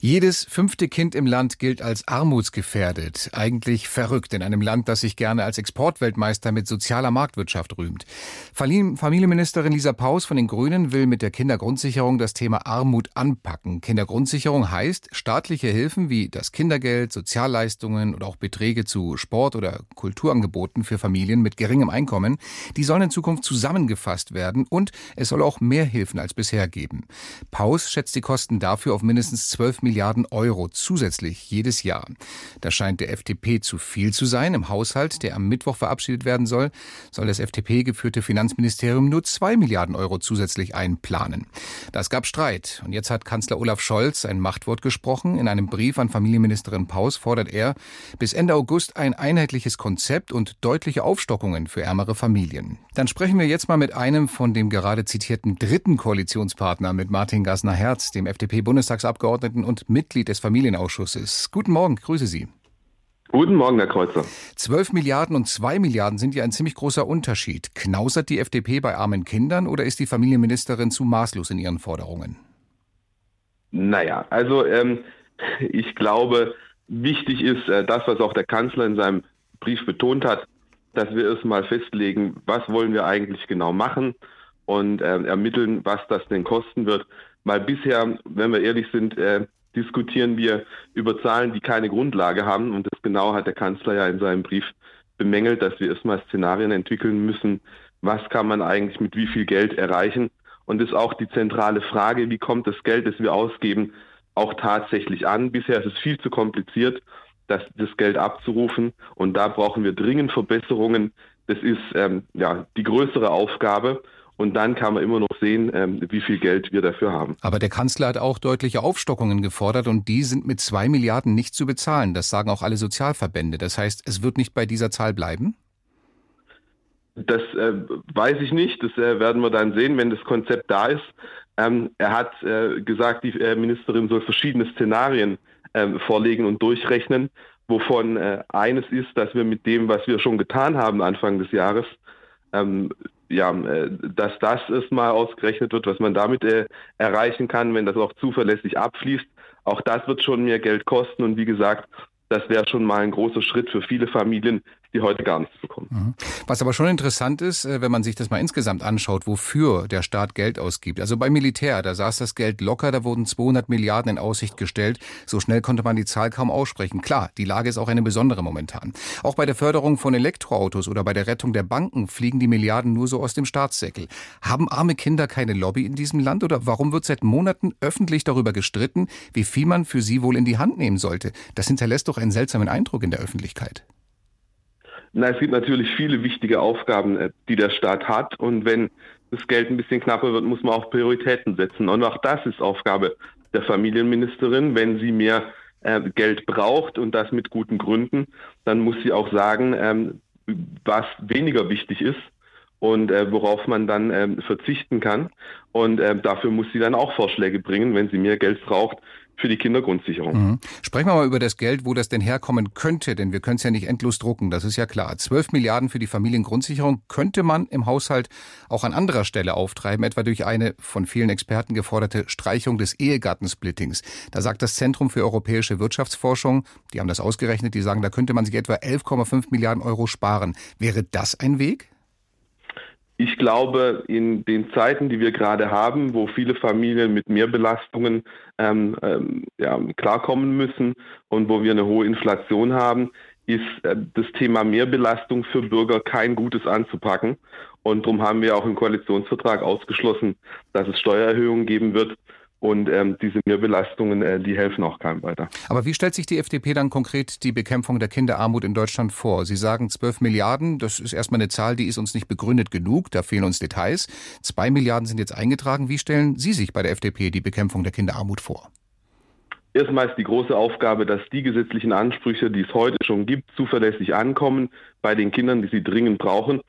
Jedes fünfte Kind im Land gilt als armutsgefährdet. Eigentlich verrückt in einem Land, das sich gerne als Exportweltmeister mit sozialer Marktwirtschaft rühmt. Familienministerin Lisa Paus von den Grünen will mit der Kindergrundsicherung das Thema Armut anpacken. Kindergrundsicherung heißt, staatliche Hilfen wie das Kindergeld, Sozialleistungen oder auch Beträge zu Sport- oder Kulturangeboten für Familien mit geringem Einkommen, die sollen in Zukunft zusammengefasst werden und es soll auch mehr Hilfen als bisher geben. Paus schätzt die Kosten dafür auf mindestens 12 Milliarden Euro zusätzlich jedes Jahr. Das scheint der FDP zu viel zu sein. Im Haushalt, der am Mittwoch verabschiedet werden soll, soll das FDP-geführte Finanzministerium nur zwei Milliarden Euro zusätzlich einplanen. Das gab Streit. Und jetzt hat Kanzler Olaf Scholz ein Machtwort gesprochen. In einem Brief an Familienministerin Paus fordert er bis Ende August ein einheitliches Konzept und deutliche Aufstockungen für ärmere Familien. Dann sprechen wir jetzt mal mit einem von dem gerade zitierten dritten Koalitionspartner, mit Martin Gassner-Herz, dem FDP-Bundestagsabgeordneten und und Mitglied des Familienausschusses. Guten Morgen, grüße Sie. Guten Morgen, Herr Kreuzer. 12 Milliarden und 2 Milliarden sind ja ein ziemlich großer Unterschied. Knausert die FDP bei armen Kindern oder ist die Familienministerin zu maßlos in ihren Forderungen? Naja, also ähm, ich glaube, wichtig ist äh, das, was auch der Kanzler in seinem Brief betont hat, dass wir erstmal festlegen, was wollen wir eigentlich genau machen und äh, ermitteln, was das denn kosten wird. Weil bisher, wenn wir ehrlich sind, äh, diskutieren wir über Zahlen, die keine Grundlage haben. Und das genau hat der Kanzler ja in seinem Brief bemängelt, dass wir erstmal Szenarien entwickeln müssen. Was kann man eigentlich mit wie viel Geld erreichen? Und das ist auch die zentrale Frage, wie kommt das Geld, das wir ausgeben, auch tatsächlich an? Bisher ist es viel zu kompliziert, das, das Geld abzurufen. Und da brauchen wir dringend Verbesserungen. Das ist ähm, ja die größere Aufgabe. Und dann kann man immer noch sehen, ähm, wie viel Geld wir dafür haben. Aber der Kanzler hat auch deutliche Aufstockungen gefordert und die sind mit zwei Milliarden nicht zu bezahlen. Das sagen auch alle Sozialverbände. Das heißt, es wird nicht bei dieser Zahl bleiben? Das äh, weiß ich nicht. Das äh, werden wir dann sehen, wenn das Konzept da ist. Ähm, er hat äh, gesagt, die äh, Ministerin soll verschiedene Szenarien ähm, vorlegen und durchrechnen, wovon äh, eines ist, dass wir mit dem, was wir schon getan haben Anfang des Jahres, ähm, ja, äh, dass das erstmal ausgerechnet wird, was man damit äh, erreichen kann, wenn das auch zuverlässig abfließt. Auch das wird schon mehr Geld kosten und wie gesagt, das wäre schon mal ein großer Schritt für viele Familien, die heute gar nichts bekommen. Mhm. Was aber schon interessant ist, äh, wenn man sich das mal insgesamt anschaut, wofür der Staat Geld ausgibt. Also beim Militär, da saß das Geld locker, da wurden 200 Milliarden in Aussicht gestellt. So schnell konnte man die Zahl kaum aussprechen. Klar, die Lage ist auch eine besondere momentan. Auch bei der Förderung von Elektroautos oder bei der Rettung der Banken fliegen die Milliarden nur so aus dem Staatssäckel. Haben arme Kinder keine Lobby in diesem Land oder warum wird seit Monaten öffentlich darüber gestritten, wie viel man für sie wohl in die Hand nehmen sollte? Das hinterlässt doch einen seltsamen Eindruck in der Öffentlichkeit. Na, es gibt natürlich viele wichtige Aufgaben, äh, die der Staat hat. Und wenn das Geld ein bisschen knapper wird, muss man auch Prioritäten setzen. Und auch das ist Aufgabe der Familienministerin. Wenn sie mehr äh, Geld braucht und das mit guten Gründen, dann muss sie auch sagen, ähm, was weniger wichtig ist und äh, worauf man dann ähm, verzichten kann. Und äh, dafür muss sie dann auch Vorschläge bringen, wenn sie mehr Geld braucht für die Kindergrundsicherung. Mhm. Sprechen wir mal über das Geld, wo das denn herkommen könnte, denn wir können es ja nicht endlos drucken, das ist ja klar. 12 Milliarden für die Familiengrundsicherung könnte man im Haushalt auch an anderer Stelle auftreiben, etwa durch eine von vielen Experten geforderte Streichung des Ehegattensplittings. Da sagt das Zentrum für europäische Wirtschaftsforschung, die haben das ausgerechnet, die sagen, da könnte man sich etwa 11,5 Milliarden Euro sparen. Wäre das ein Weg? Ich glaube, in den Zeiten, die wir gerade haben, wo viele Familien mit Mehrbelastungen ähm, ähm, ja, klarkommen müssen und wo wir eine hohe Inflation haben, ist äh, das Thema Mehrbelastung für Bürger kein gutes anzupacken. Und darum haben wir auch im Koalitionsvertrag ausgeschlossen, dass es Steuererhöhungen geben wird. Und ähm, diese Mehrbelastungen, äh, die helfen auch keinem weiter. Aber wie stellt sich die FDP dann konkret die Bekämpfung der Kinderarmut in Deutschland vor? Sie sagen 12 Milliarden, das ist erstmal eine Zahl, die ist uns nicht begründet genug, da fehlen uns Details. Zwei Milliarden sind jetzt eingetragen. Wie stellen Sie sich bei der FDP die Bekämpfung der Kinderarmut vor? Erstmal ist die große Aufgabe, dass die gesetzlichen Ansprüche, die es heute schon gibt, zuverlässig ankommen bei den Kindern, die sie dringend brauchen.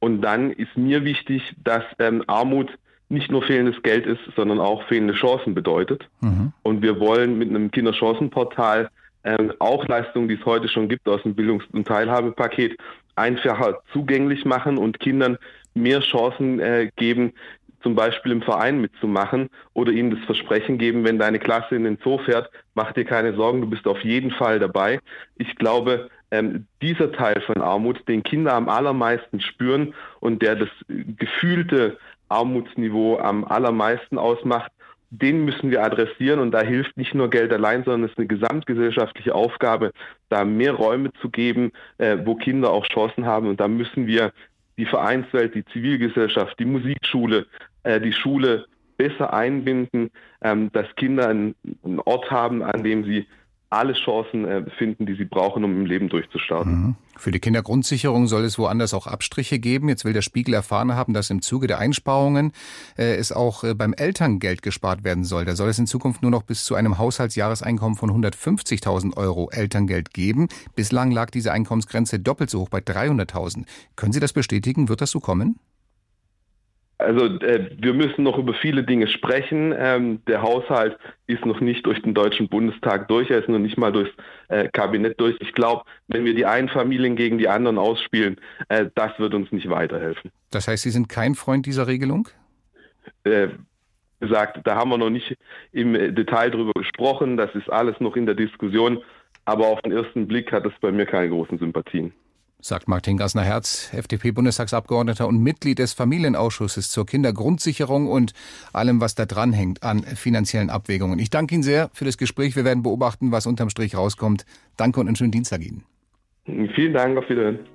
Und dann ist mir wichtig, dass ähm, Armut nicht nur fehlendes Geld ist, sondern auch fehlende Chancen bedeutet. Mhm. Und wir wollen mit einem Kinderchancenportal ähm, auch Leistungen, die es heute schon gibt aus dem Bildungs- und Teilhabepaket, einfacher zugänglich machen und Kindern mehr Chancen äh, geben, zum Beispiel im Verein mitzumachen oder ihnen das Versprechen geben, wenn deine Klasse in den Zoo fährt, mach dir keine Sorgen, du bist auf jeden Fall dabei. Ich glaube, ähm, dieser Teil von Armut, den Kinder am allermeisten spüren und der das gefühlte Armutsniveau am allermeisten ausmacht, den müssen wir adressieren und da hilft nicht nur Geld allein, sondern es ist eine gesamtgesellschaftliche Aufgabe, da mehr Räume zu geben, äh, wo Kinder auch Chancen haben und da müssen wir die Vereinswelt, die Zivilgesellschaft, die Musikschule, äh, die Schule besser einbinden, ähm, dass Kinder einen, einen Ort haben, an dem sie alle Chancen äh, finden, die sie brauchen, um im Leben durchzustarten. Mhm. Für die Kindergrundsicherung soll es woanders auch Abstriche geben. Jetzt will der Spiegel erfahren haben, dass im Zuge der Einsparungen äh, es auch äh, beim Elterngeld gespart werden soll. Da soll es in Zukunft nur noch bis zu einem Haushaltsjahreseinkommen von 150.000 Euro Elterngeld geben. Bislang lag diese Einkommensgrenze doppelt so hoch bei 300.000. Können Sie das bestätigen? Wird das so kommen? Also äh, wir müssen noch über viele Dinge sprechen. Ähm, der Haushalt ist noch nicht durch den Deutschen Bundestag durch, er ist noch nicht mal durchs äh, Kabinett durch. Ich glaube, wenn wir die einen Familien gegen die anderen ausspielen, äh, das wird uns nicht weiterhelfen. Das heißt, Sie sind kein Freund dieser Regelung? Äh, gesagt, da haben wir noch nicht im Detail drüber gesprochen. Das ist alles noch in der Diskussion. Aber auf den ersten Blick hat es bei mir keine großen Sympathien sagt Martin Gassner-Herz, FDP-Bundestagsabgeordneter und Mitglied des Familienausschusses zur Kindergrundsicherung und allem, was da dranhängt an finanziellen Abwägungen. Ich danke Ihnen sehr für das Gespräch. Wir werden beobachten, was unterm Strich rauskommt. Danke und einen schönen Dienstag Ihnen. Vielen Dank, auf Wiedersehen.